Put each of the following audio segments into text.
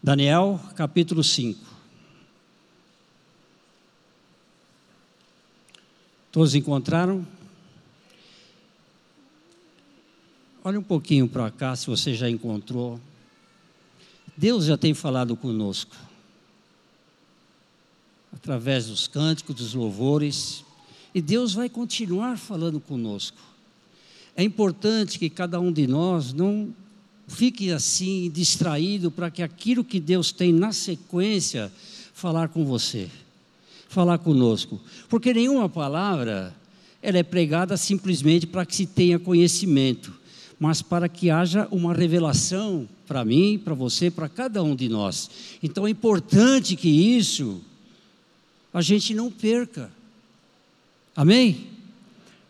Daniel, capítulo 5. Todos encontraram? Olha um pouquinho para cá, se você já encontrou. Deus já tem falado conosco, através dos cânticos, dos louvores, e Deus vai continuar falando conosco. É importante que cada um de nós não fique assim distraído para que aquilo que Deus tem na sequência falar com você, falar conosco, porque nenhuma palavra ela é pregada simplesmente para que se tenha conhecimento, mas para que haja uma revelação para mim, para você, para cada um de nós. Então é importante que isso a gente não perca. Amém?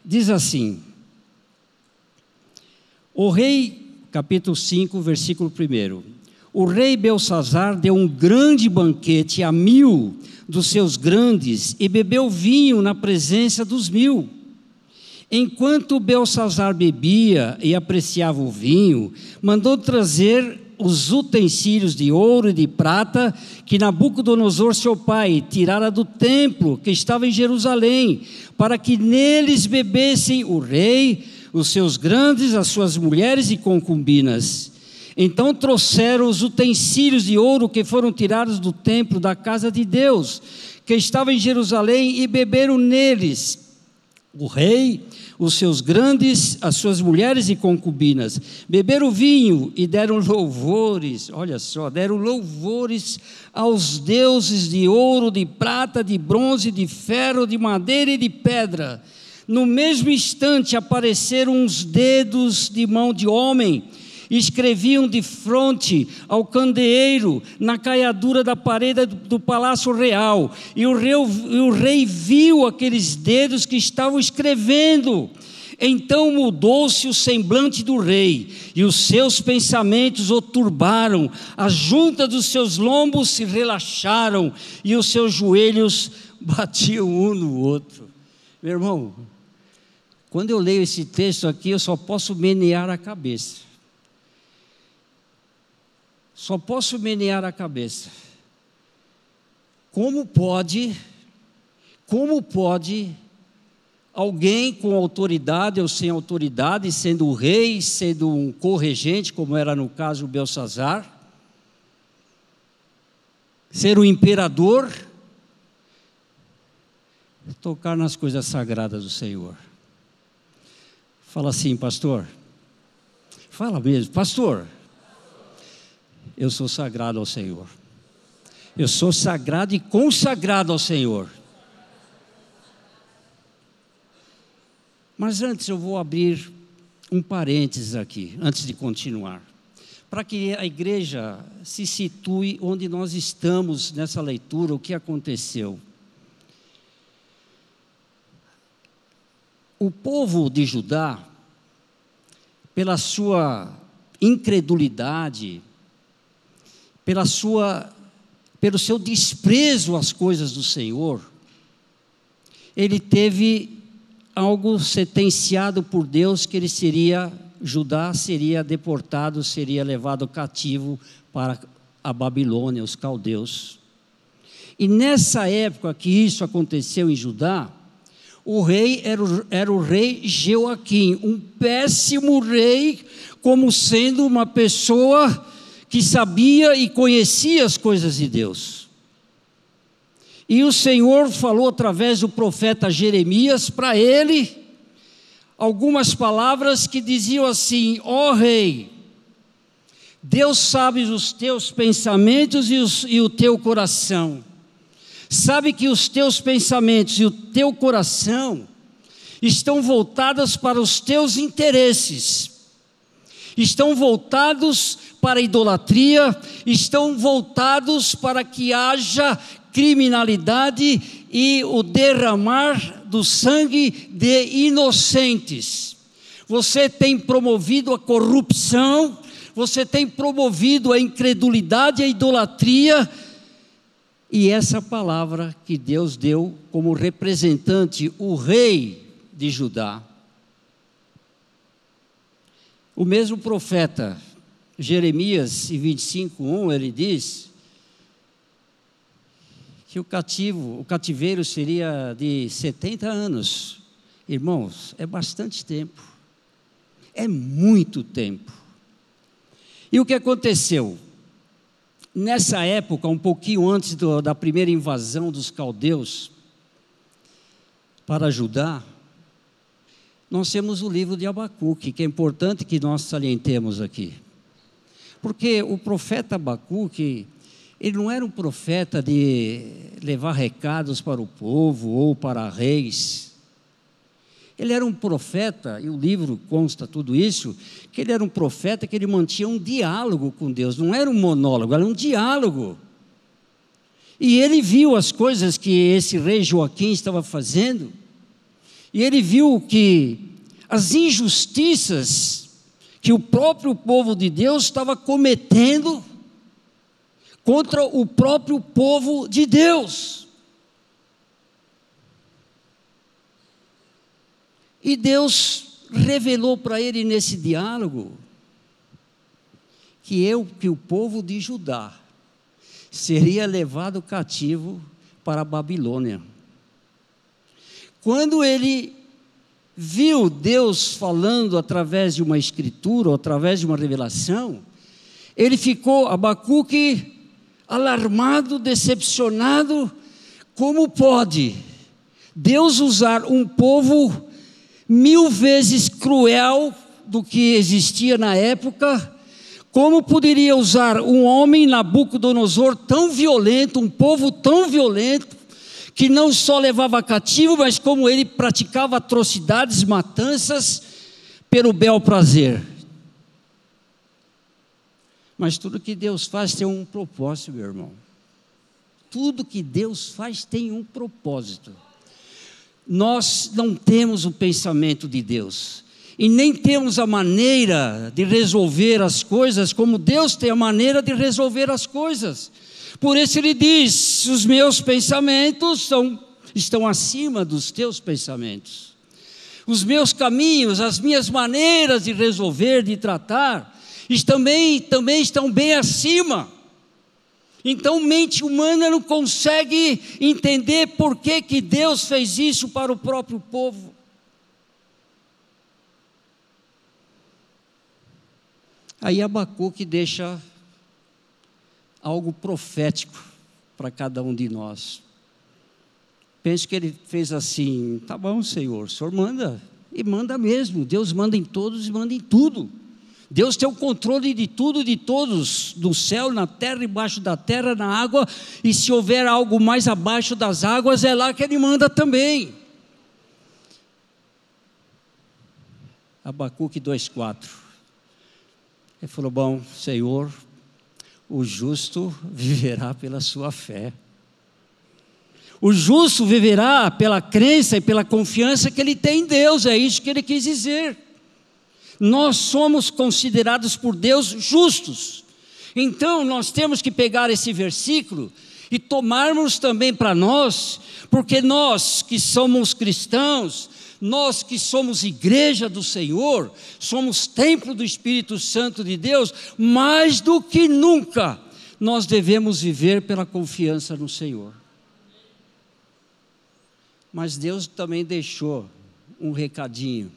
Diz assim: O rei capítulo 5, versículo 1. O rei Belsazar deu um grande banquete a mil dos seus grandes e bebeu vinho na presença dos mil. Enquanto Belsazar bebia e apreciava o vinho, mandou trazer os utensílios de ouro e de prata que Nabucodonosor, seu pai, tirara do templo que estava em Jerusalém, para que neles bebessem o rei, os seus grandes, as suas mulheres e concubinas. Então trouxeram os utensílios de ouro que foram tirados do templo da casa de Deus, que estava em Jerusalém, e beberam neles. O rei, os seus grandes, as suas mulheres e concubinas, beberam vinho e deram louvores, olha só, deram louvores aos deuses de ouro, de prata, de bronze, de ferro, de madeira e de pedra no mesmo instante apareceram uns dedos de mão de homem, escreviam de fronte ao candeeiro, na caiadura da parede do palácio real. E o rei, o rei viu aqueles dedos que estavam escrevendo. Então mudou-se o semblante do rei, e os seus pensamentos o turbaram, as juntas dos seus lombos se relaxaram, e os seus joelhos batiam um no outro. Meu irmão, quando eu leio esse texto aqui, eu só posso menear a cabeça. Só posso menear a cabeça. Como pode, como pode alguém com autoridade ou sem autoridade, sendo o rei, sendo um corregente, como era no caso Belsazar, ser o imperador, tocar nas coisas sagradas do Senhor? Fala assim, pastor. Fala mesmo, pastor. Eu sou sagrado ao Senhor. Eu sou sagrado e consagrado ao Senhor. Mas antes eu vou abrir um parênteses aqui, antes de continuar, para que a igreja se situe onde nós estamos nessa leitura, o que aconteceu. O povo de Judá, pela sua incredulidade, pela sua, pelo seu desprezo às coisas do Senhor, ele teve algo sentenciado por Deus que ele seria Judá seria deportado, seria levado cativo para a Babilônia, os caldeus. E nessa época que isso aconteceu em Judá, o rei era o, era o rei Joaquim, um péssimo rei, como sendo uma pessoa que sabia e conhecia as coisas de Deus. E o Senhor falou através do profeta Jeremias para ele algumas palavras que diziam assim: Ó oh, rei, Deus sabe os teus pensamentos e, os, e o teu coração sabe que os teus pensamentos e o teu coração estão voltados para os teus interesses, estão voltados para a idolatria, estão voltados para que haja criminalidade e o derramar do sangue de inocentes. Você tem promovido a corrupção, você tem promovido a incredulidade a idolatria e essa palavra que Deus deu como representante, o rei de Judá. O mesmo profeta Jeremias 25, 1, ele diz que o cativo, o cativeiro seria de 70 anos. Irmãos, é bastante tempo. É muito tempo. E o que aconteceu? Nessa época, um pouquinho antes do, da primeira invasão dos caldeus para Judá, nós temos o livro de Abacuque, que é importante que nós salientemos aqui. Porque o profeta Abacuque, ele não era um profeta de levar recados para o povo ou para reis. Ele era um profeta, e o livro consta tudo isso, que ele era um profeta que ele mantinha um diálogo com Deus, não era um monólogo, era um diálogo. E ele viu as coisas que esse rei Joaquim estava fazendo, e ele viu que as injustiças que o próprio povo de Deus estava cometendo contra o próprio povo de Deus. E Deus revelou para ele nesse diálogo que eu, que o povo de Judá seria levado cativo para a Babilônia. Quando ele viu Deus falando através de uma escritura, através de uma revelação, ele ficou, Abacuque, alarmado, decepcionado. Como pode Deus usar um povo mil vezes cruel do que existia na época? Como poderia usar um homem, Nabucodonosor, tão violento, um povo tão violento, que não só levava cativo, mas como ele praticava atrocidades, matanças, pelo bel prazer. Mas tudo que Deus faz tem um propósito, meu irmão. Tudo que Deus faz tem um propósito. Nós não temos o pensamento de Deus e nem temos a maneira de resolver as coisas como Deus tem a maneira de resolver as coisas. Por isso ele diz: os meus pensamentos são, estão acima dos teus pensamentos. Os meus caminhos, as minhas maneiras de resolver, de tratar, também, também estão bem acima. Então, mente humana não consegue entender por que, que Deus fez isso para o próprio povo. Aí Abacuque deixa algo profético para cada um de nós. Penso que ele fez assim: tá bom, Senhor, o Senhor manda, e manda mesmo. Deus manda em todos e manda em tudo. Deus tem o controle de tudo, de todos, do céu, na terra, embaixo da terra, na água, e se houver algo mais abaixo das águas, é lá que Ele manda também. Abacuque 2,4. Ele falou: Bom, Senhor, o justo viverá pela sua fé. O justo viverá pela crença e pela confiança que ele tem em Deus, é isso que ele quis dizer. Nós somos considerados por Deus justos. Então nós temos que pegar esse versículo e tomarmos também para nós, porque nós que somos cristãos, nós que somos igreja do Senhor, somos templo do Espírito Santo de Deus, mais do que nunca, nós devemos viver pela confiança no Senhor. Mas Deus também deixou um recadinho.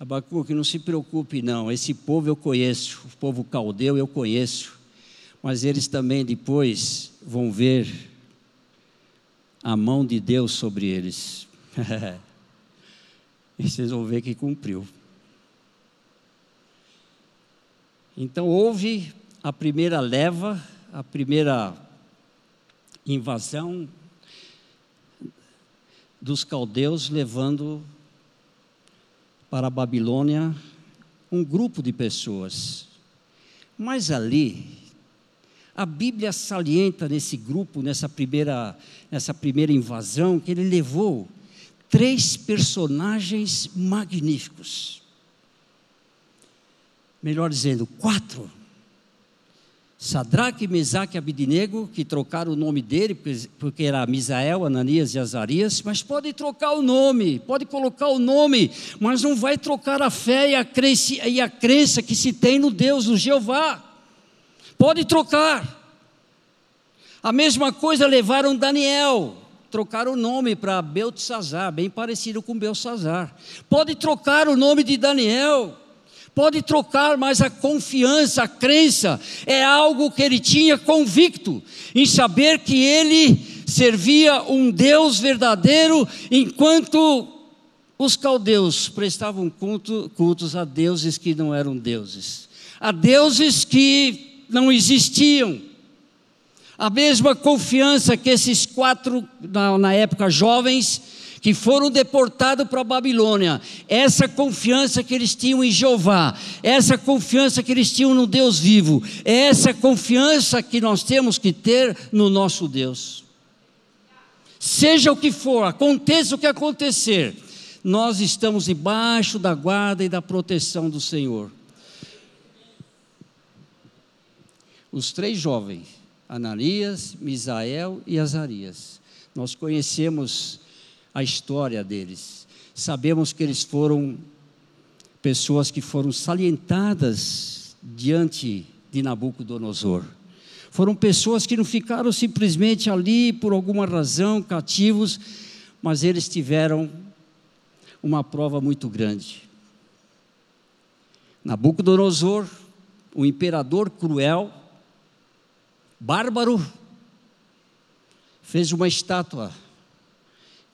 Abacuque, não se preocupe não, esse povo eu conheço, o povo caldeu eu conheço, mas eles também depois vão ver a mão de Deus sobre eles. E vocês vão ver que cumpriu. Então houve a primeira leva, a primeira invasão dos caldeus levando para a Babilônia um grupo de pessoas. Mas ali, a Bíblia salienta nesse grupo, nessa primeira, nessa primeira invasão, que ele levou três personagens magníficos. Melhor dizendo, quatro. Sadraque, Mesaque e Abidinego, que trocaram o nome dele, porque era Misael, Ananias e Azarias, mas pode trocar o nome, pode colocar o nome, mas não vai trocar a fé e a crença, e a crença que se tem no Deus, no Jeová. Pode trocar. A mesma coisa levaram Daniel, trocaram o nome para Beltesazar, bem parecido com Belsazar. Pode trocar o nome de Daniel pode trocar, mas a confiança, a crença, é algo que ele tinha convicto em saber que ele servia um Deus verdadeiro, enquanto os caldeus prestavam culto, cultos a deuses que não eram deuses, a deuses que não existiam. A mesma confiança que esses quatro, na, na época jovens, que foram deportados para a Babilônia, essa confiança que eles tinham em Jeová, essa confiança que eles tinham no Deus vivo, é essa confiança que nós temos que ter no nosso Deus. Seja o que for, aconteça o que acontecer, nós estamos debaixo da guarda e da proteção do Senhor. Os três jovens, Ananias, Misael e Azarias, nós conhecemos a história deles. Sabemos que eles foram pessoas que foram salientadas diante de Nabucodonosor. Foram pessoas que não ficaram simplesmente ali por alguma razão, cativos, mas eles tiveram uma prova muito grande. Nabucodonosor, o imperador cruel, bárbaro, fez uma estátua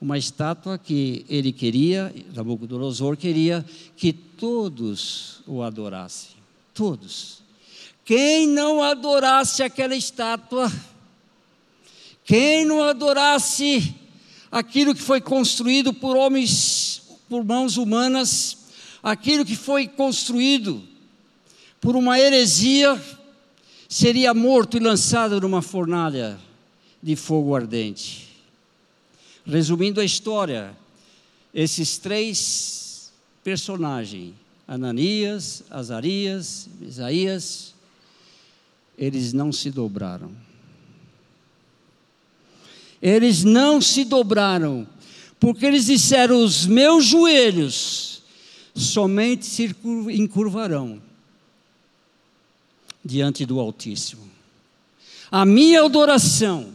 uma estátua que ele queria, Nabucodonosor queria que todos o adorassem. Todos. Quem não adorasse aquela estátua, quem não adorasse aquilo que foi construído por homens, por mãos humanas, aquilo que foi construído por uma heresia, seria morto e lançado numa fornalha de fogo ardente. Resumindo a história, esses três personagens, Ananias, Azarias, Isaías, eles não se dobraram. Eles não se dobraram, porque eles disseram: os meus joelhos somente se encurvarão diante do Altíssimo. A minha adoração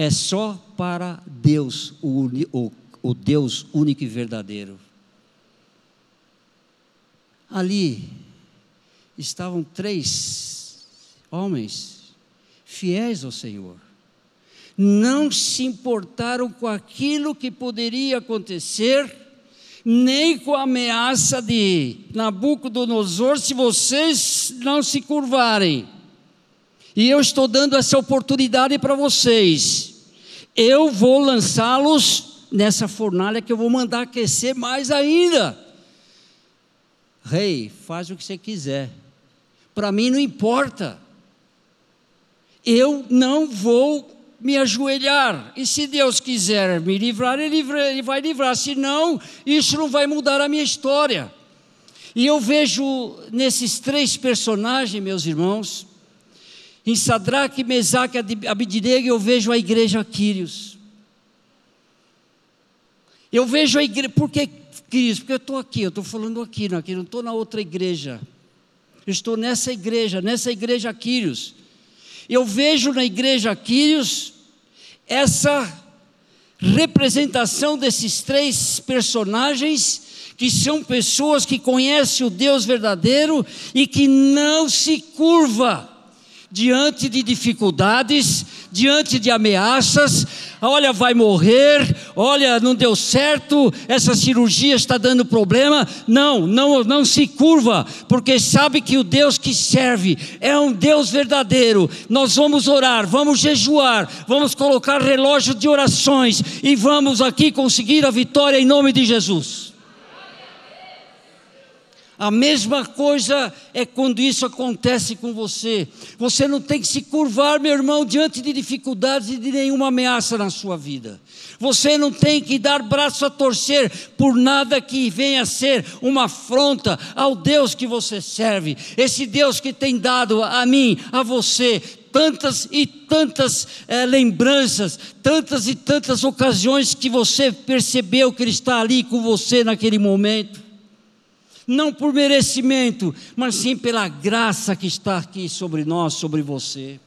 é só para Deus, o, o, o Deus único e verdadeiro. Ali estavam três homens fiéis ao Senhor. Não se importaram com aquilo que poderia acontecer, nem com a ameaça de Nabucodonosor, se vocês não se curvarem. E eu estou dando essa oportunidade para vocês. Eu vou lançá-los nessa fornalha que eu vou mandar aquecer mais ainda. Rei, faz o que você quiser. Para mim não importa. Eu não vou me ajoelhar. E se Deus quiser me livrar, Ele vai livrar. Se não, isso não vai mudar a minha história. E eu vejo nesses três personagens, meus irmãos, em Sadraque, Mesaque Abidinego eu vejo a igreja Quírios. Eu vejo a igreja, por que Quírios? Porque eu estou aqui, eu estou falando aqui, não estou na outra igreja. Eu estou nessa igreja, nessa igreja Quírios. Eu vejo na igreja Quírios essa representação desses três personagens que são pessoas que conhecem o Deus verdadeiro e que não se curva diante de dificuldades, diante de ameaças, olha, vai morrer, olha, não deu certo, essa cirurgia está dando problema. Não, não, não se curva, porque sabe que o Deus que serve é um Deus verdadeiro. Nós vamos orar, vamos jejuar, vamos colocar relógio de orações e vamos aqui conseguir a vitória em nome de Jesus. A mesma coisa é quando isso acontece com você. Você não tem que se curvar, meu irmão, diante de dificuldades e de nenhuma ameaça na sua vida. Você não tem que dar braço a torcer por nada que venha a ser uma afronta ao Deus que você serve. Esse Deus que tem dado a mim, a você, tantas e tantas é, lembranças, tantas e tantas ocasiões que você percebeu que Ele está ali com você naquele momento não por merecimento, mas sim pela graça que está aqui sobre nós, sobre você.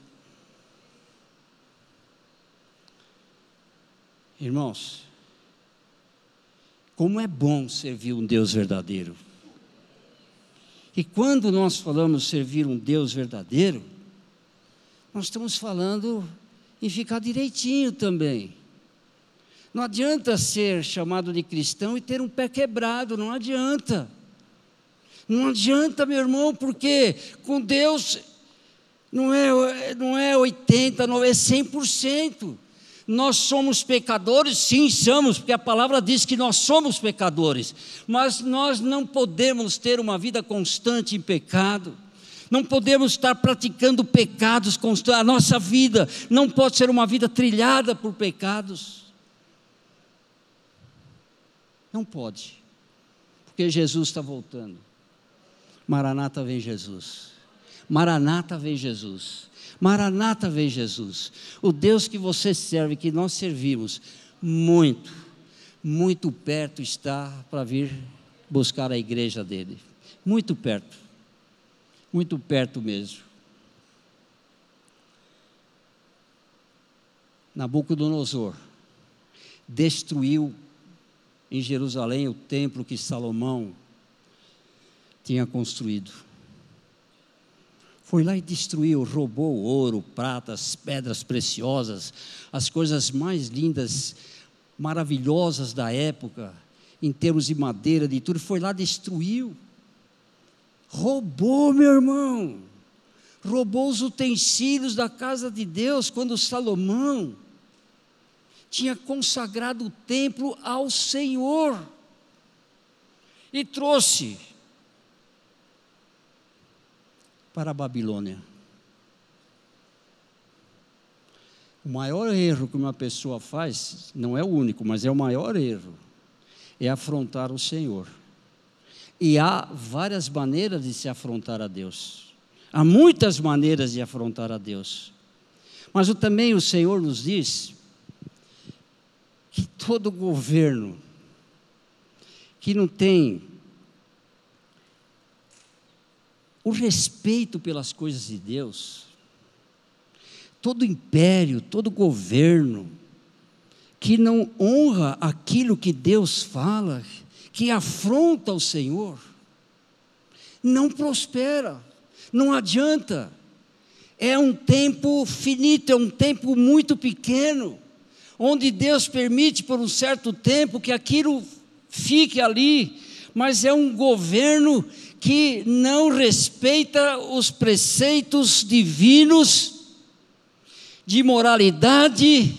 Irmãos, como é bom servir um Deus verdadeiro. E quando nós falamos servir um Deus verdadeiro, nós estamos falando em ficar direitinho também. Não adianta ser chamado de cristão e ter um pé quebrado, não adianta. Não adianta, meu irmão, porque com Deus não é, não é 80, não é 100%. Nós somos pecadores, sim, somos, porque a palavra diz que nós somos pecadores, mas nós não podemos ter uma vida constante em pecado. Não podemos estar praticando pecados constantes. A nossa vida não pode ser uma vida trilhada por pecados. Não pode. Porque Jesus está voltando. Maranata vem Jesus. Maranata vem Jesus. Maranata vem Jesus. O Deus que você serve, que nós servimos, muito, muito perto está para vir buscar a igreja dele. Muito perto. Muito perto mesmo. Nabucodonosor destruiu em Jerusalém o templo que Salomão tinha construído. Foi lá e destruiu, roubou ouro, pratas, pedras preciosas, as coisas mais lindas, maravilhosas da época, em termos de madeira, de tudo. Foi lá, destruiu. Roubou, meu irmão. Roubou os utensílios da casa de Deus quando Salomão tinha consagrado o templo ao Senhor e trouxe para a Babilônia. O maior erro que uma pessoa faz, não é o único, mas é o maior erro, é afrontar o Senhor. E há várias maneiras de se afrontar a Deus. Há muitas maneiras de afrontar a Deus. Mas também o Senhor nos diz que todo governo que não tem o respeito pelas coisas de Deus, todo império, todo governo, que não honra aquilo que Deus fala, que afronta o Senhor, não prospera, não adianta. É um tempo finito, é um tempo muito pequeno, onde Deus permite por um certo tempo que aquilo fique ali, mas é um governo que não respeita os preceitos divinos de moralidade,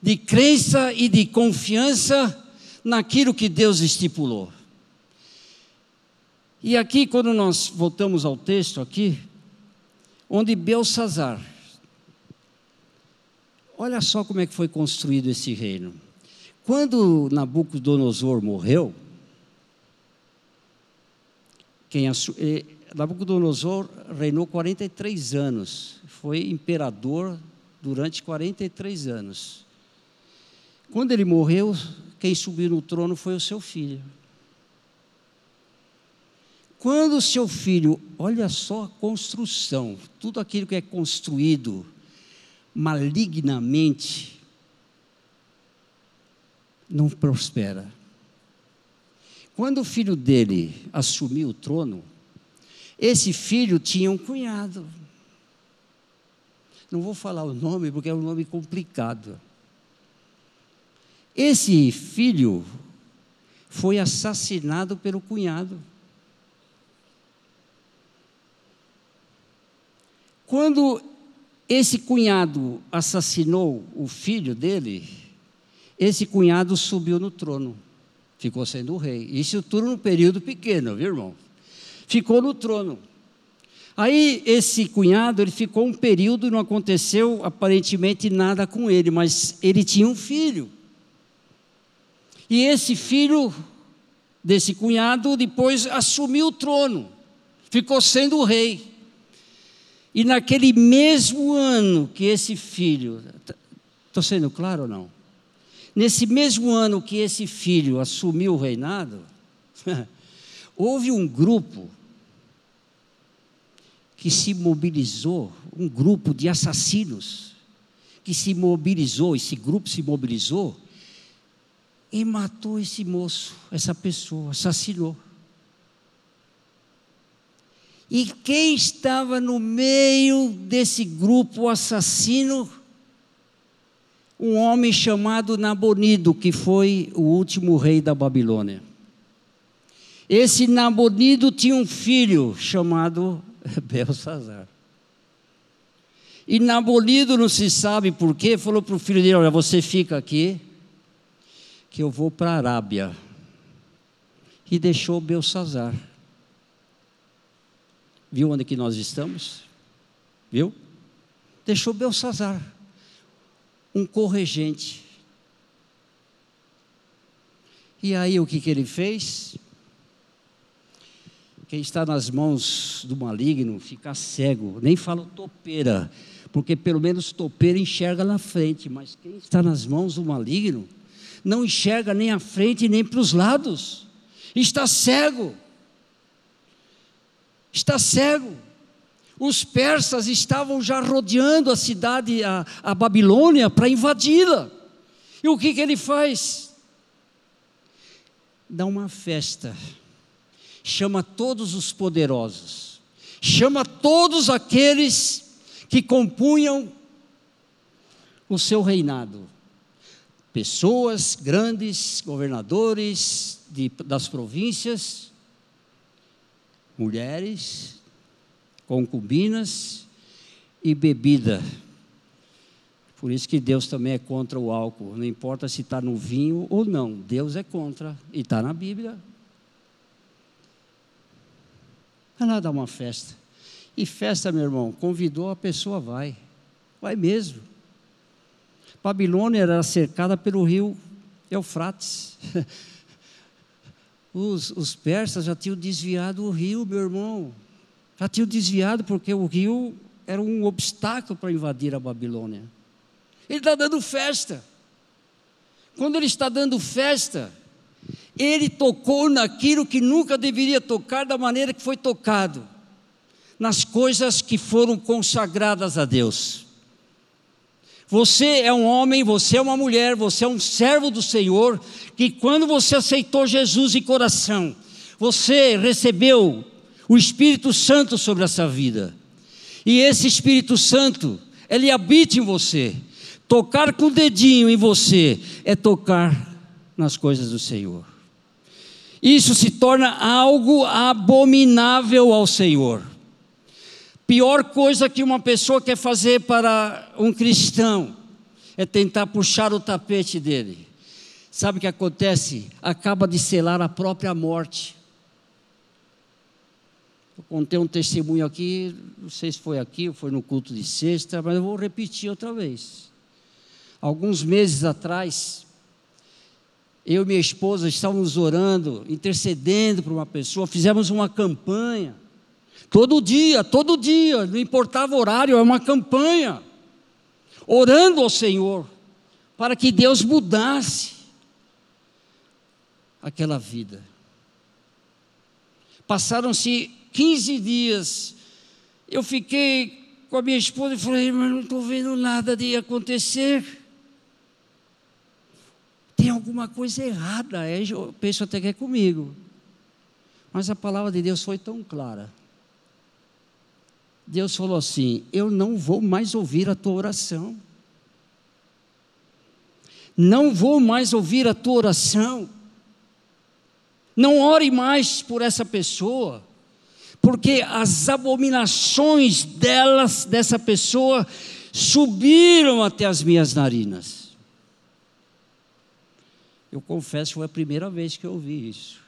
de crença e de confiança naquilo que Deus estipulou. E aqui, quando nós voltamos ao texto aqui, onde Belsazar, olha só como é que foi construído esse reino. Quando Nabucodonosor morreu, quem Nabucodonosor reinou 43 anos, foi imperador durante 43 anos. Quando ele morreu, quem subiu no trono foi o seu filho. Quando o seu filho, olha só a construção, tudo aquilo que é construído malignamente, não prospera. Quando o filho dele assumiu o trono, esse filho tinha um cunhado. Não vou falar o nome porque é um nome complicado. Esse filho foi assassinado pelo cunhado. Quando esse cunhado assassinou o filho dele, esse cunhado subiu no trono ficou sendo rei. Isso tudo num período pequeno, viu, irmão? ficou no trono. Aí esse cunhado, ele ficou um período não aconteceu aparentemente nada com ele, mas ele tinha um filho. E esse filho desse cunhado depois assumiu o trono, ficou sendo o rei. E naquele mesmo ano que esse filho, estou sendo claro ou não? Nesse mesmo ano que esse filho assumiu o reinado, houve um grupo que se mobilizou, um grupo de assassinos, que se mobilizou, esse grupo se mobilizou e matou esse moço, essa pessoa, assassinou. E quem estava no meio desse grupo assassino? Um homem chamado Nabonido, que foi o último rei da Babilônia. Esse Nabonido tinha um filho chamado Belsazar. E Nabonido, não se sabe porquê, falou para o filho dele: Olha, você fica aqui, que eu vou para a Arábia. E deixou Belsazar. Viu onde que nós estamos? Viu? Deixou Belsazar, um corregente. E aí o que, que ele fez? Quem está nas mãos do maligno fica cego, nem falo topeira, porque pelo menos topeira enxerga na frente, mas quem está nas mãos do maligno não enxerga nem à frente nem para os lados, está cego. Está cego. Os persas estavam já rodeando a cidade, a, a Babilônia, para invadi-la. E o que, que ele faz? Dá uma festa chama todos os poderosos, chama todos aqueles que compunham o seu reinado. Pessoas grandes, governadores de, das províncias, mulheres, concubinas e bebida. Por isso que Deus também é contra o álcool. Não importa se está no vinho ou não, Deus é contra. E está na Bíblia. Vai lá dar uma festa. E festa, meu irmão, convidou, a pessoa vai. Vai mesmo. Babilônia era cercada pelo rio Eufrates. Os, os persas já tinham desviado o rio, meu irmão. Já tinham desviado porque o rio era um obstáculo para invadir a Babilônia. Ele está dando festa. Quando ele está dando festa, ele tocou naquilo que nunca deveria tocar da maneira que foi tocado, nas coisas que foram consagradas a Deus. Você é um homem, você é uma mulher, você é um servo do Senhor, que quando você aceitou Jesus em coração, você recebeu o Espírito Santo sobre essa vida. E esse Espírito Santo, ele habita em você. Tocar com o dedinho em você é tocar nas coisas do Senhor isso se torna algo abominável ao Senhor. Pior coisa que uma pessoa quer fazer para um cristão é tentar puxar o tapete dele. Sabe o que acontece? Acaba de selar a própria morte. Contei um testemunho aqui, não sei se foi aqui ou foi no culto de sexta, mas eu vou repetir outra vez. Alguns meses atrás, eu e minha esposa estávamos orando, intercedendo por uma pessoa, fizemos uma campanha. Todo dia, todo dia, não importava o horário, é uma campanha. Orando ao Senhor, para que Deus mudasse aquela vida. Passaram-se 15 dias, eu fiquei com a minha esposa e falei, mas não estou vendo nada de acontecer tem alguma coisa errada. Aí eu penso até que é comigo. Mas a palavra de Deus foi tão clara. Deus falou assim: Eu não vou mais ouvir a tua oração. Não vou mais ouvir a tua oração. Não ore mais por essa pessoa, porque as abominações delas, dessa pessoa, subiram até as minhas narinas. Eu confesso foi a primeira vez que eu ouvi isso.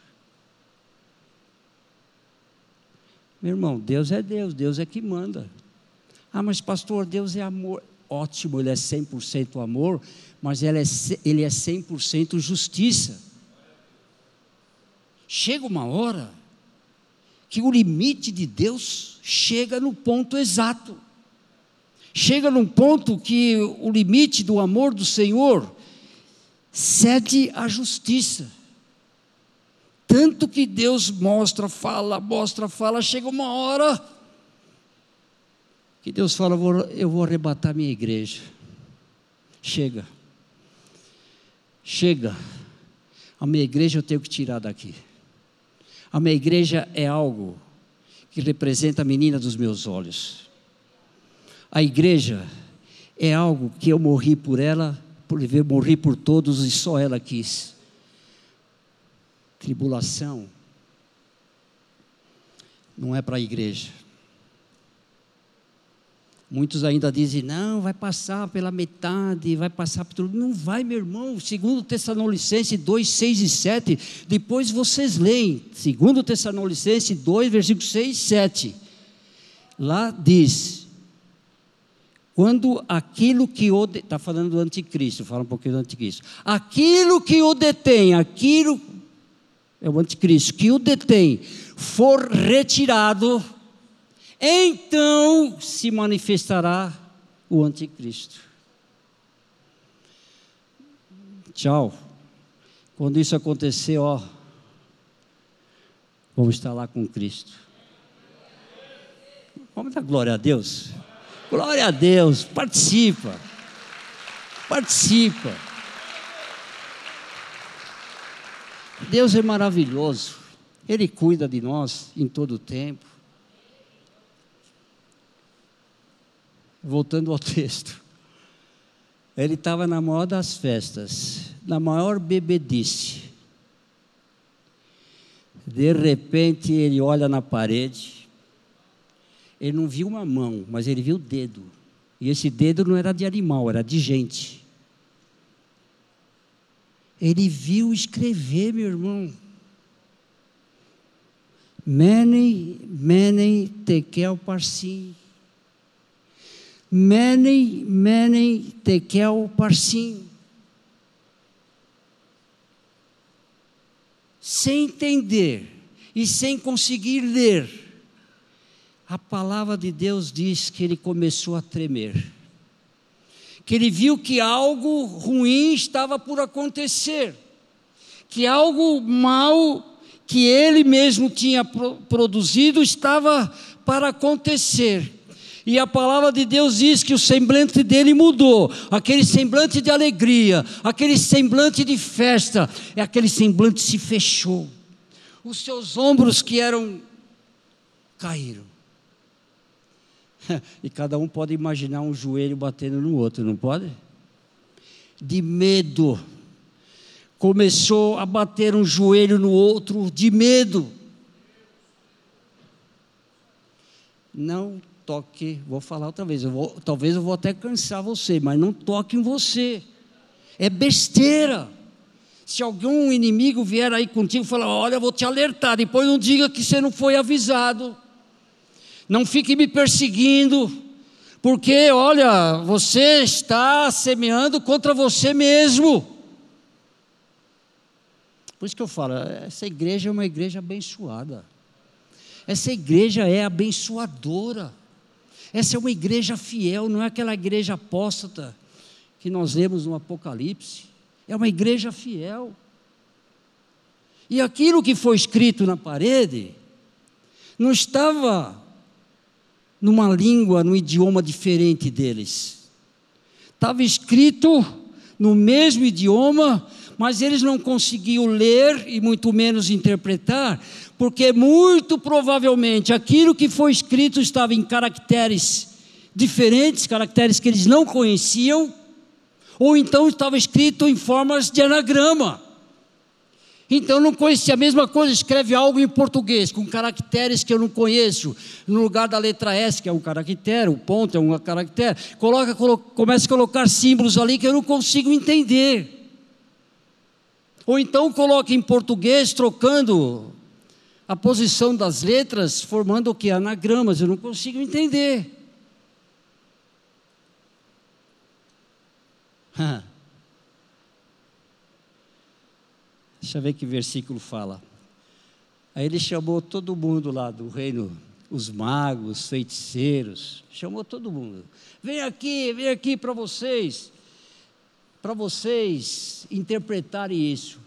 Meu irmão, Deus é Deus, Deus é que manda. Ah, mas pastor, Deus é amor. Ótimo, Ele é 100% amor, mas Ele é, ele é 100% justiça. Chega uma hora que o limite de Deus chega no ponto exato. Chega num ponto que o limite do amor do Senhor cede à justiça. Tanto que Deus mostra, fala, mostra, fala, chega uma hora que Deus fala: eu vou arrebatar minha igreja. Chega. Chega. A minha igreja eu tenho que tirar daqui. A minha igreja é algo que representa a menina dos meus olhos. A igreja é algo que eu morri por ela, por viver, morri por todos e só ela quis. Tribulação não é para a igreja. Muitos ainda dizem, não, vai passar pela metade, vai passar por tudo. Não vai, meu irmão. Segundo Tessalonicenses 2, 6 e 7, depois vocês leem. Segundo Tessalonicenses 2, versículos 6 e 7. Lá diz, quando aquilo que o... Está falando do anticristo, fala um pouquinho do anticristo. Aquilo que o detém, aquilo... É o anticristo, que o detém, for retirado então se manifestará o anticristo. Tchau. Quando isso acontecer, ó, vamos estar lá com Cristo. Vamos dar glória a Deus. Glória a Deus. Participa. Participa. Deus é maravilhoso. Ele cuida de nós em todo o tempo. Voltando ao texto. Ele estava na maior das festas, na maior bebedice. De repente ele olha na parede, ele não viu uma mão, mas ele viu o dedo. E esse dedo não era de animal, era de gente. Ele viu escrever, meu irmão. Mene, mene, tekel, parsim. Mene, Mene, Tekel, Parsim. Sem entender e sem conseguir ler, a palavra de Deus diz que ele começou a tremer. Que ele viu que algo ruim estava por acontecer, que algo mal que ele mesmo tinha produzido estava para acontecer. E a palavra de Deus diz que o semblante dele mudou, aquele semblante de alegria, aquele semblante de festa, é aquele semblante se fechou. Os seus ombros que eram caíram. E cada um pode imaginar um joelho batendo no outro, não pode? De medo. Começou a bater um joelho no outro de medo. Não toque, vou falar outra vez, eu vou, talvez eu vou até cansar você, mas não toque em você. É besteira. Se algum inimigo vier aí contigo e falar, olha, eu vou te alertar, depois não diga que você não foi avisado. Não fique me perseguindo, porque, olha, você está semeando contra você mesmo. Por isso que eu falo, essa igreja é uma igreja abençoada. Essa igreja é abençoadora. Essa é uma igreja fiel, não é aquela igreja apóstata que nós lemos no Apocalipse. É uma igreja fiel. E aquilo que foi escrito na parede não estava numa língua, num idioma diferente deles. Estava escrito no mesmo idioma, mas eles não conseguiam ler e muito menos interpretar, porque muito provavelmente aquilo que foi escrito estava em caracteres diferentes, caracteres que eles não conheciam, ou então estava escrito em formas de anagrama. Então não conhecia a mesma coisa, escreve algo em português com caracteres que eu não conheço, no lugar da letra S, que é um caractere, o ponto é um caractere, coloca, começa a colocar símbolos ali que eu não consigo entender. Ou então coloca em português trocando a posição das letras formando o que? Anagramas, eu não consigo entender. Deixa eu ver que versículo fala. Aí ele chamou todo mundo lá do reino, os magos, feiticeiros, chamou todo mundo. Vem aqui, vem aqui para vocês, para vocês interpretarem isso.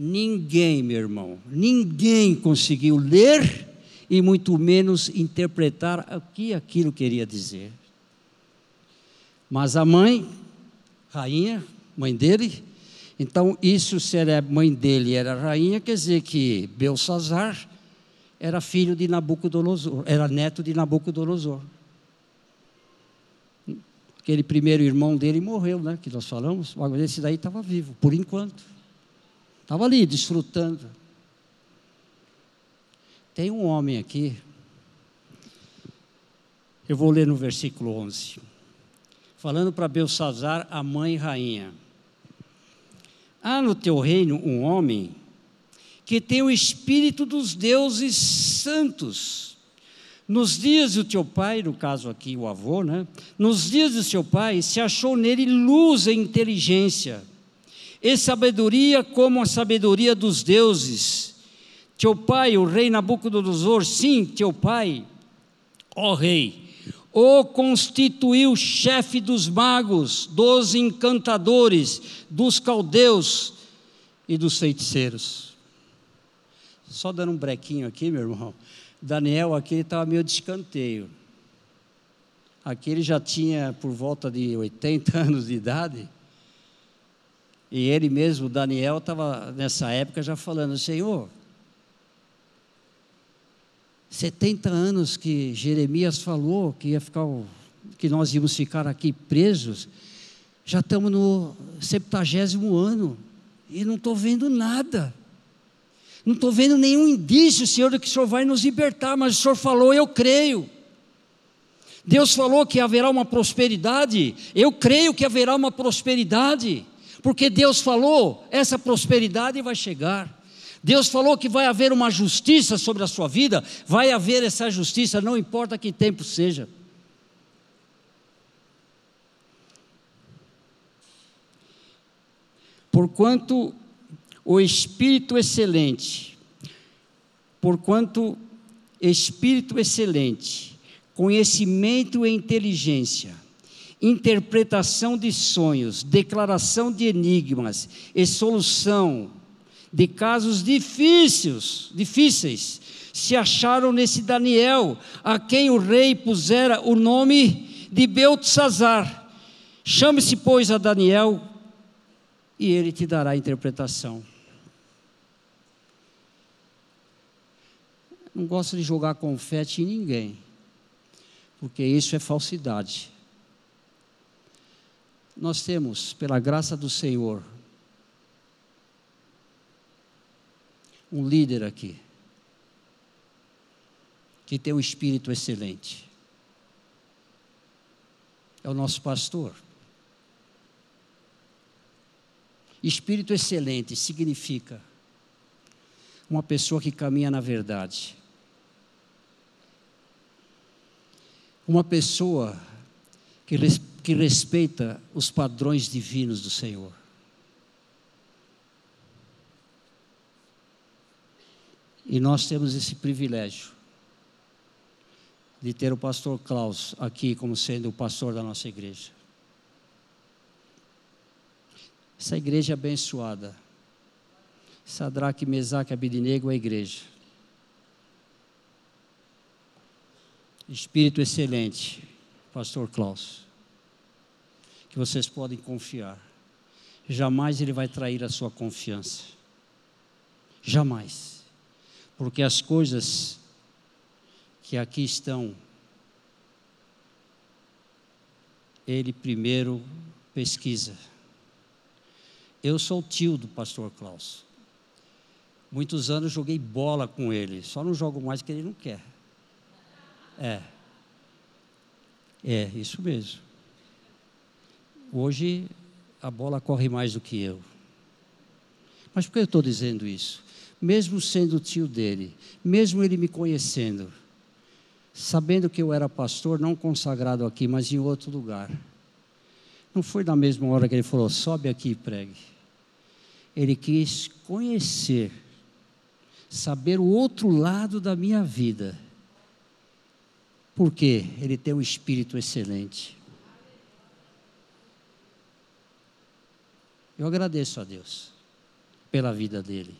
Ninguém, meu irmão, ninguém conseguiu ler e muito menos interpretar o que aquilo queria dizer. Mas a mãe, rainha, mãe dele, então isso se era mãe dele era rainha, quer dizer que Belsazar era filho de Nabucodonosor, era neto de Nabucodonosor. Aquele primeiro irmão dele morreu, né? Que nós falamos, agora esse daí estava vivo, por enquanto. Estava ali desfrutando. Tem um homem aqui, eu vou ler no versículo 11, falando para Belsazar, a mãe rainha. Há no teu reino um homem que tem o espírito dos deuses santos. Nos dias do teu pai, no caso aqui o avô, né? Nos dias do seu pai se achou nele luz e inteligência e sabedoria como a sabedoria dos deuses. Teu pai, o rei Nabucodonosor, sim, teu pai, ó rei, o constituiu chefe dos magos, dos encantadores, dos caldeus e dos feiticeiros. Só dando um brequinho aqui, meu irmão. Daniel aqui estava meio de escanteio. Aqui ele já tinha por volta de 80 anos de idade. E ele mesmo, Daniel, estava nessa época já falando: Senhor, 70 anos que Jeremias falou que ia ficar, que nós íamos ficar aqui presos, já estamos no 70 ano e não estou vendo nada. Não estou vendo nenhum indício, Senhor, de que o Senhor vai nos libertar, mas o Senhor falou, eu creio. Deus falou que haverá uma prosperidade, eu creio que haverá uma prosperidade. Porque Deus falou, essa prosperidade vai chegar. Deus falou que vai haver uma justiça sobre a sua vida, vai haver essa justiça, não importa que tempo seja. Porquanto o Espírito excelente, porquanto Espírito excelente, conhecimento e inteligência, interpretação de sonhos, declaração de enigmas e solução de casos difíceis, difíceis, se acharam nesse Daniel, a quem o rei pusera o nome de Beltesazar. Chame-se, pois, a Daniel, e ele te dará a interpretação. Não gosto de jogar confete em ninguém, porque isso é falsidade nós temos, pela graça do Senhor, um líder aqui, que tem um espírito excelente. É o nosso pastor. Espírito excelente significa uma pessoa que caminha na verdade. Uma pessoa que que respeita os padrões divinos do Senhor. E nós temos esse privilégio de ter o pastor Klaus aqui como sendo o pastor da nossa igreja. Essa igreja é abençoada. Sadraque, Mesaque, Abidinego é a igreja. Espírito excelente, pastor Klaus que vocês podem confiar. Jamais ele vai trair a sua confiança. Jamais. Porque as coisas que aqui estão, ele primeiro pesquisa. Eu sou tio do pastor Klaus. Muitos anos joguei bola com ele, só não jogo mais porque ele não quer. É. É, isso mesmo. Hoje a bola corre mais do que eu. Mas por que eu estou dizendo isso? mesmo sendo tio dele, mesmo ele me conhecendo, sabendo que eu era pastor, não consagrado aqui, mas em outro lugar. Não foi na mesma hora que ele falou: sobe aqui e pregue. Ele quis conhecer, saber o outro lado da minha vida. Porque ele tem um espírito excelente. Eu agradeço a Deus pela vida dele.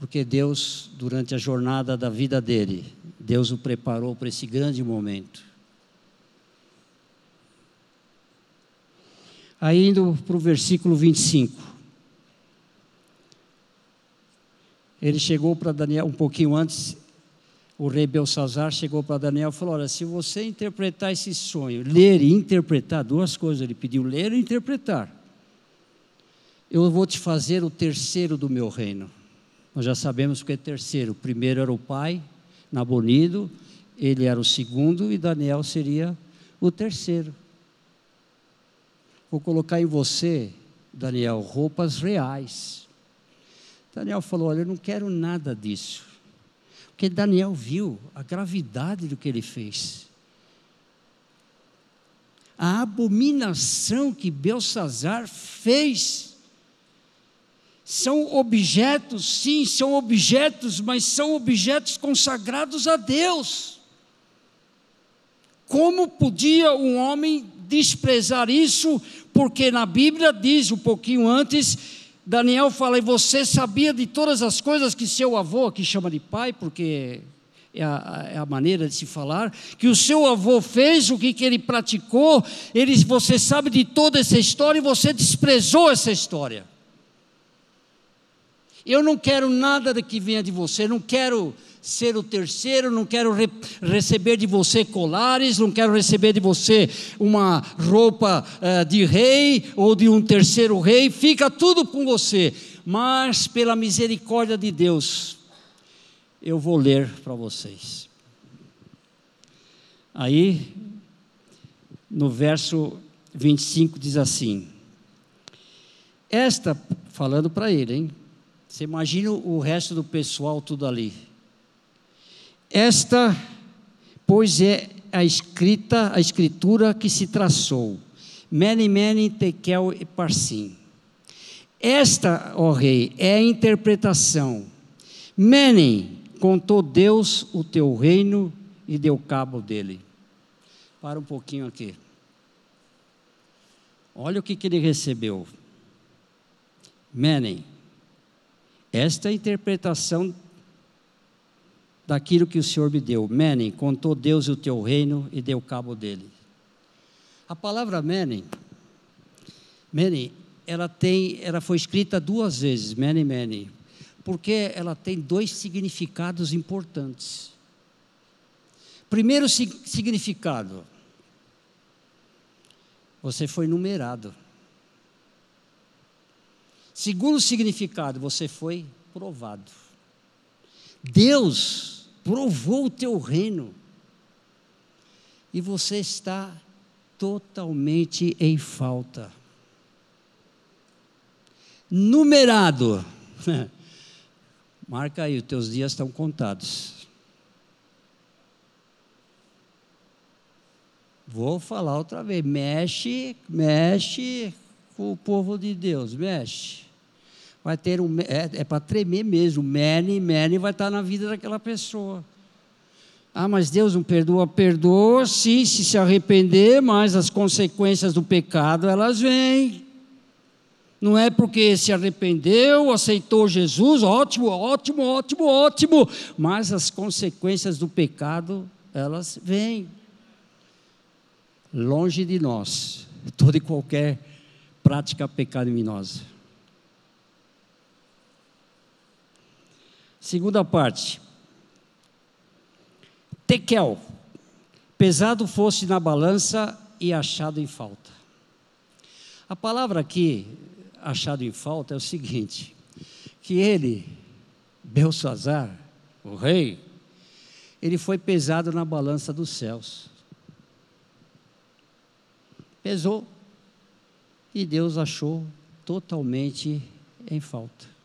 Porque Deus, durante a jornada da vida dele, Deus o preparou para esse grande momento. Aí indo para o versículo 25. Ele chegou para Daniel um pouquinho antes, o rei Belsazar chegou para Daniel e falou: Olha, se você interpretar esse sonho, ler e interpretar, duas coisas, ele pediu ler e interpretar. Eu vou te fazer o terceiro do meu reino. Nós já sabemos que é terceiro. O primeiro era o pai, Nabonido, ele era o segundo e Daniel seria o terceiro. Vou colocar em você, Daniel, roupas reais. Daniel falou: Olha, eu não quero nada disso. Porque Daniel viu a gravidade do que ele fez. A abominação que Belsazar fez. São objetos, sim, são objetos, mas são objetos consagrados a Deus. Como podia um homem desprezar isso? Porque na Bíblia diz um pouquinho antes Daniel fala, e você sabia de todas as coisas que seu avô, que chama de pai, porque é a, é a, maneira de se falar, que o seu avô fez, o que, que ele praticou, ele, você sabe de toda essa história e você desprezou essa história. Eu não quero nada que venha de você, não quero ser o terceiro, não quero re receber de você colares, não quero receber de você uma roupa uh, de rei ou de um terceiro rei, fica tudo com você, mas pela misericórdia de Deus, eu vou ler para vocês. Aí, no verso 25 diz assim: Esta, falando para ele, hein? Você imagina o resto do pessoal tudo ali. Esta, pois, é a escrita, a escritura que se traçou. Mene, mene, tekel e parsim. Esta, ó rei, é a interpretação. Mene, contou Deus o teu reino e deu cabo dele. Para um pouquinho aqui. Olha o que, que ele recebeu. Mene. Esta é a interpretação daquilo que o Senhor me deu. Menem, contou Deus o teu reino e deu cabo dele. A palavra Menem, Menem, ela tem, ela foi escrita duas vezes, Menem, Menem, porque ela tem dois significados importantes. Primeiro significado, você foi numerado. Segundo significado, você foi provado. Deus provou o teu reino, e você está totalmente em falta. Numerado. Marca aí, os teus dias estão contados. Vou falar outra vez. Mexe, mexe com o povo de Deus, mexe vai ter um. É, é para tremer mesmo. Mene, mene vai estar na vida daquela pessoa. Ah, mas Deus não perdoa, perdoa, sim, se se arrepender, mas as consequências do pecado elas vêm. Não é porque se arrependeu, aceitou Jesus, ótimo, ótimo, ótimo, ótimo, mas as consequências do pecado elas vêm. Longe de nós, toda e qualquer prática pecaminosa. Segunda parte. Tekel, pesado fosse na balança e achado em falta. A palavra aqui, achado em falta, é o seguinte: que ele, Belsazar, o rei, ele foi pesado na balança dos céus. Pesou e Deus achou totalmente em falta.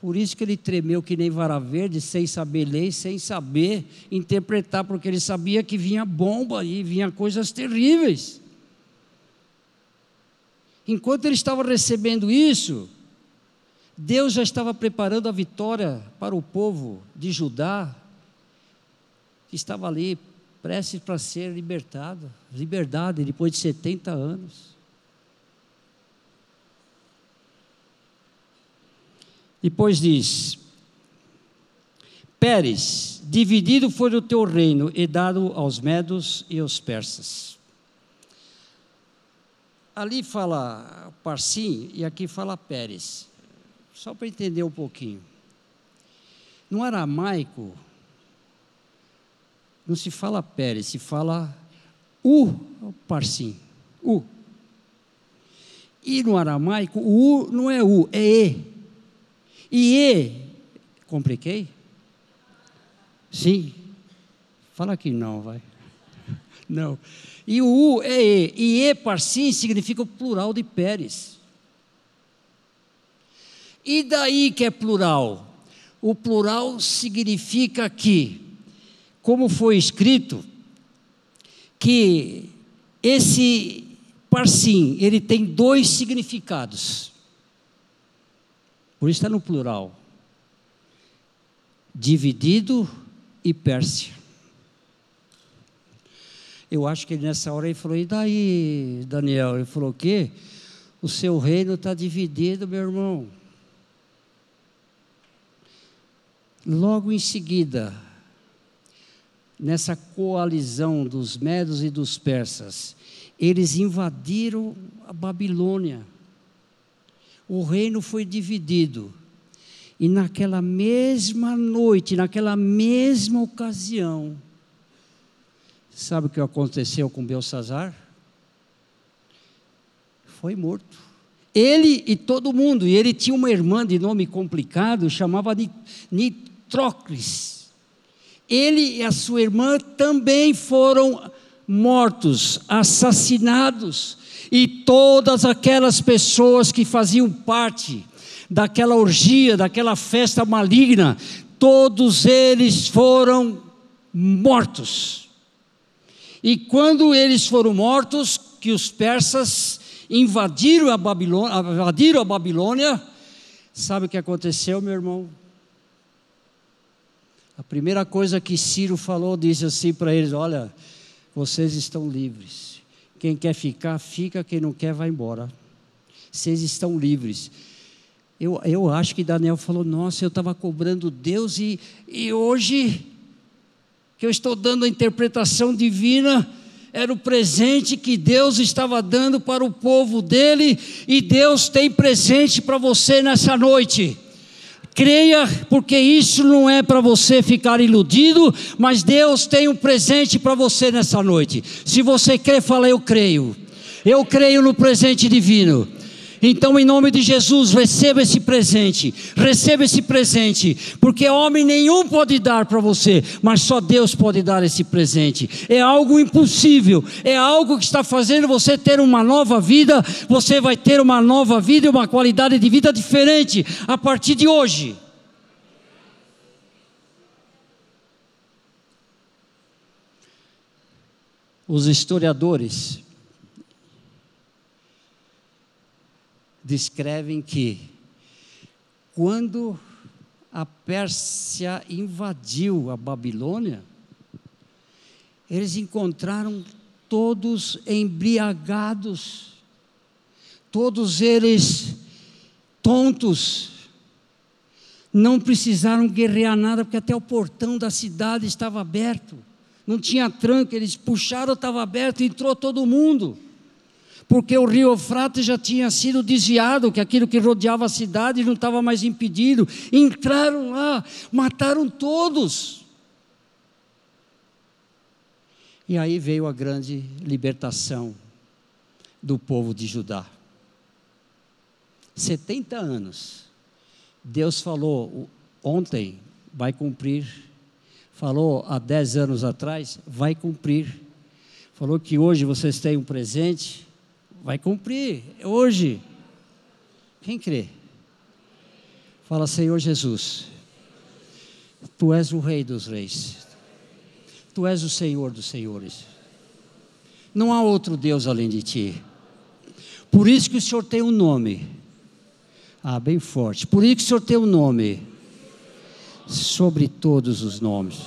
Por isso que ele tremeu que nem vara verde, sem saber ler, sem saber interpretar, porque ele sabia que vinha bomba e vinha coisas terríveis. Enquanto ele estava recebendo isso, Deus já estava preparando a vitória para o povo de Judá, que estava ali prestes para ser libertado, liberdade depois de 70 anos. Depois diz: Pérez, dividido foi o teu reino e dado aos medos e aos persas. Ali fala Parsim e aqui fala Pérez. Só para entender um pouquinho. No aramaico, não se fala Pérez, se fala U, Parsim. U. E no aramaico, o U não é U, é E. E E, compliquei? Sim. Fala que não, vai. Não. E o U é E. E E, Parsim, significa o plural de Pérez. E daí que é plural? O plural significa que, como foi escrito, que esse parsim, ele tem dois significados. Por isso está no plural. Dividido e Pérsia. Eu acho que nessa hora ele falou, e daí, Daniel? Ele falou o quê? O seu reino está dividido, meu irmão. Logo em seguida, nessa coalizão dos medos e dos persas, eles invadiram a Babilônia. O reino foi dividido. E naquela mesma noite, naquela mesma ocasião, sabe o que aconteceu com Belsazar? Foi morto. Ele e todo mundo, e ele tinha uma irmã de nome complicado, chamava de Patrocles. Ele e a sua irmã também foram mortos, assassinados, e todas aquelas pessoas que faziam parte daquela orgia, daquela festa maligna, todos eles foram mortos. E quando eles foram mortos, que os persas invadiram a Babilônia, invadiram a Babilônia, sabe o que aconteceu, meu irmão? A primeira coisa que Ciro falou, disse assim para eles: Olha, vocês estão livres. Quem quer ficar, fica. Quem não quer, vai embora. Vocês estão livres. Eu, eu acho que Daniel falou: Nossa, eu estava cobrando Deus e, e hoje que eu estou dando a interpretação divina era o presente que Deus estava dando para o povo dele, e Deus tem presente para você nessa noite. Creia, porque isso não é para você ficar iludido, mas Deus tem um presente para você nessa noite. Se você crê, fala: Eu creio. Eu creio no presente divino. Então, em nome de Jesus, receba esse presente, receba esse presente, porque homem nenhum pode dar para você, mas só Deus pode dar esse presente. É algo impossível, é algo que está fazendo você ter uma nova vida, você vai ter uma nova vida e uma qualidade de vida diferente a partir de hoje. Os historiadores descrevem que quando a Pérsia invadiu a Babilônia, eles encontraram todos embriagados, todos eles tontos, não precisaram guerrear nada, porque até o portão da cidade estava aberto, não tinha tranca, eles puxaram, estava aberto, entrou todo mundo porque o rio Eufrates já tinha sido desviado, que aquilo que rodeava a cidade não estava mais impedido. Entraram lá, mataram todos. E aí veio a grande libertação do povo de Judá. 70 anos. Deus falou ontem, vai cumprir. Falou há 10 anos atrás, vai cumprir. Falou que hoje vocês têm um presente Vai cumprir, é hoje. Quem crê? Fala, Senhor Jesus, Tu és o Rei dos Reis, Tu és o Senhor dos Senhores. Não há outro Deus além de Ti. Por isso que o Senhor tem um nome. Ah, bem forte. Por isso que o Senhor tem um nome. Sobre todos os nomes.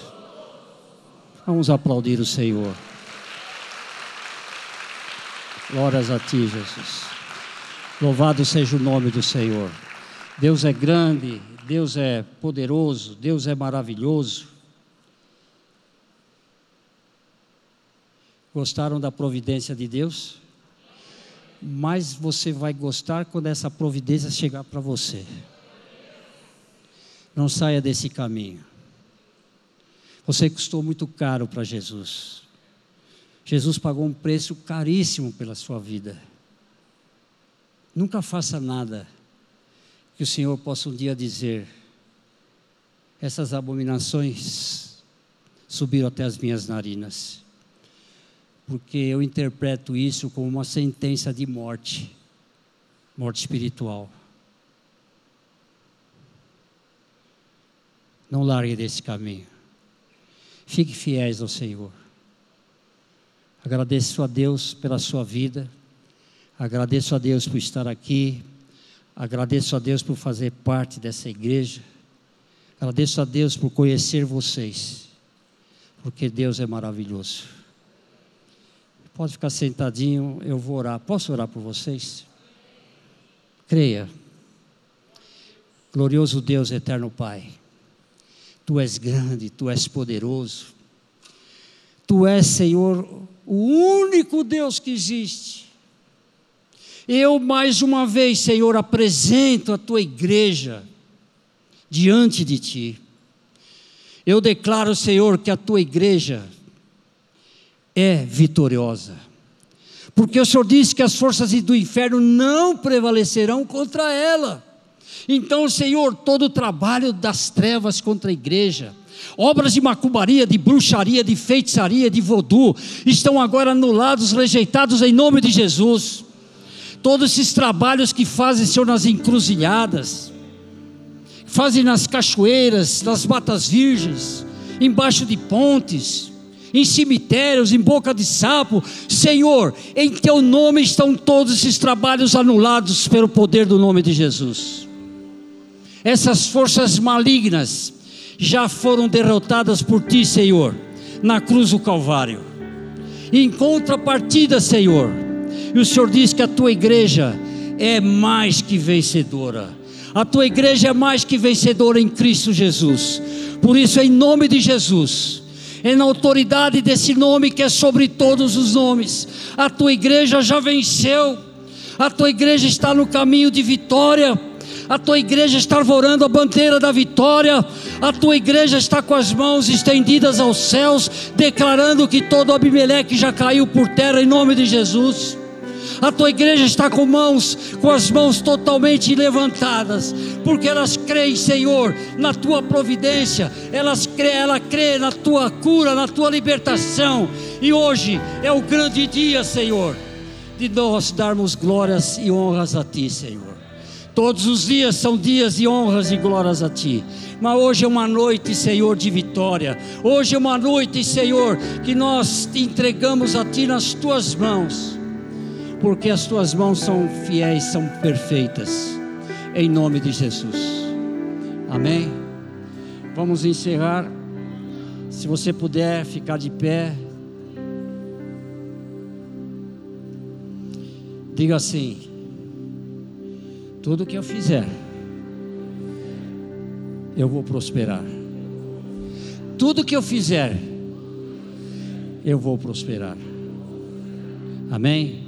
Vamos aplaudir o Senhor. Glórias a Ti, Jesus. Louvado seja o nome do Senhor. Deus é grande, Deus é poderoso, Deus é maravilhoso. Gostaram da providência de Deus? Mas você vai gostar quando essa providência chegar para você. Não saia desse caminho. Você custou muito caro para Jesus. Jesus pagou um preço caríssimo pela sua vida. Nunca faça nada que o Senhor possa um dia dizer: essas abominações subiram até as minhas narinas, porque eu interpreto isso como uma sentença de morte, morte espiritual. Não largue desse caminho. Fique fiéis ao Senhor. Agradeço a Deus pela sua vida. Agradeço a Deus por estar aqui, Agradeço a Deus por fazer parte dessa igreja. Agradeço a Deus por conhecer vocês, porque Deus é maravilhoso. Pode ficar sentadinho, eu vou orar. Posso orar por vocês? Creia. Glorioso Deus, eterno Pai, Tu és grande, Tu és poderoso, Tu és, Senhor, o único Deus que existe. Eu mais uma vez, Senhor, apresento a tua igreja diante de ti. Eu declaro, Senhor, que a tua igreja é vitoriosa. Porque o Senhor disse que as forças do inferno não prevalecerão contra ela. Então, Senhor, todo o trabalho das trevas contra a igreja, obras de macumbaria, de bruxaria, de feitiçaria, de vodu, estão agora anulados, rejeitados em nome de Jesus todos esses trabalhos que fazem, Senhor, nas encruzilhadas, fazem nas cachoeiras, nas matas virgens, embaixo de pontes, em cemitérios, em boca de sapo, Senhor, em Teu nome estão todos esses trabalhos anulados pelo poder do nome de Jesus. Essas forças malignas já foram derrotadas por Ti, Senhor, na cruz do Calvário. Em contrapartida, Senhor, e o Senhor diz que a tua igreja é mais que vencedora. A tua igreja é mais que vencedora em Cristo Jesus. Por isso, em nome de Jesus, é na autoridade desse nome que é sobre todos os nomes, a tua igreja já venceu. A tua igreja está no caminho de vitória. A tua igreja está arvorando a bandeira da vitória. A tua igreja está com as mãos estendidas aos céus, declarando que todo Abimeleque já caiu por terra em nome de Jesus. A tua igreja está com mãos, com as mãos totalmente levantadas, porque elas creem, Senhor, na tua providência, elas crê, ela crê na tua cura, na tua libertação. E hoje é o grande dia, Senhor, de nós darmos glórias e honras a ti, Senhor. Todos os dias são dias de honras e glórias a Ti. Mas hoje é uma noite, Senhor, de vitória. Hoje é uma noite, Senhor, que nós entregamos a Ti nas Tuas mãos porque as tuas mãos são fiéis, são perfeitas, em nome de Jesus. Amém? Vamos encerrar. Se você puder ficar de pé, diga assim: tudo que eu fizer, eu vou prosperar. Tudo que eu fizer, eu vou prosperar. Amém?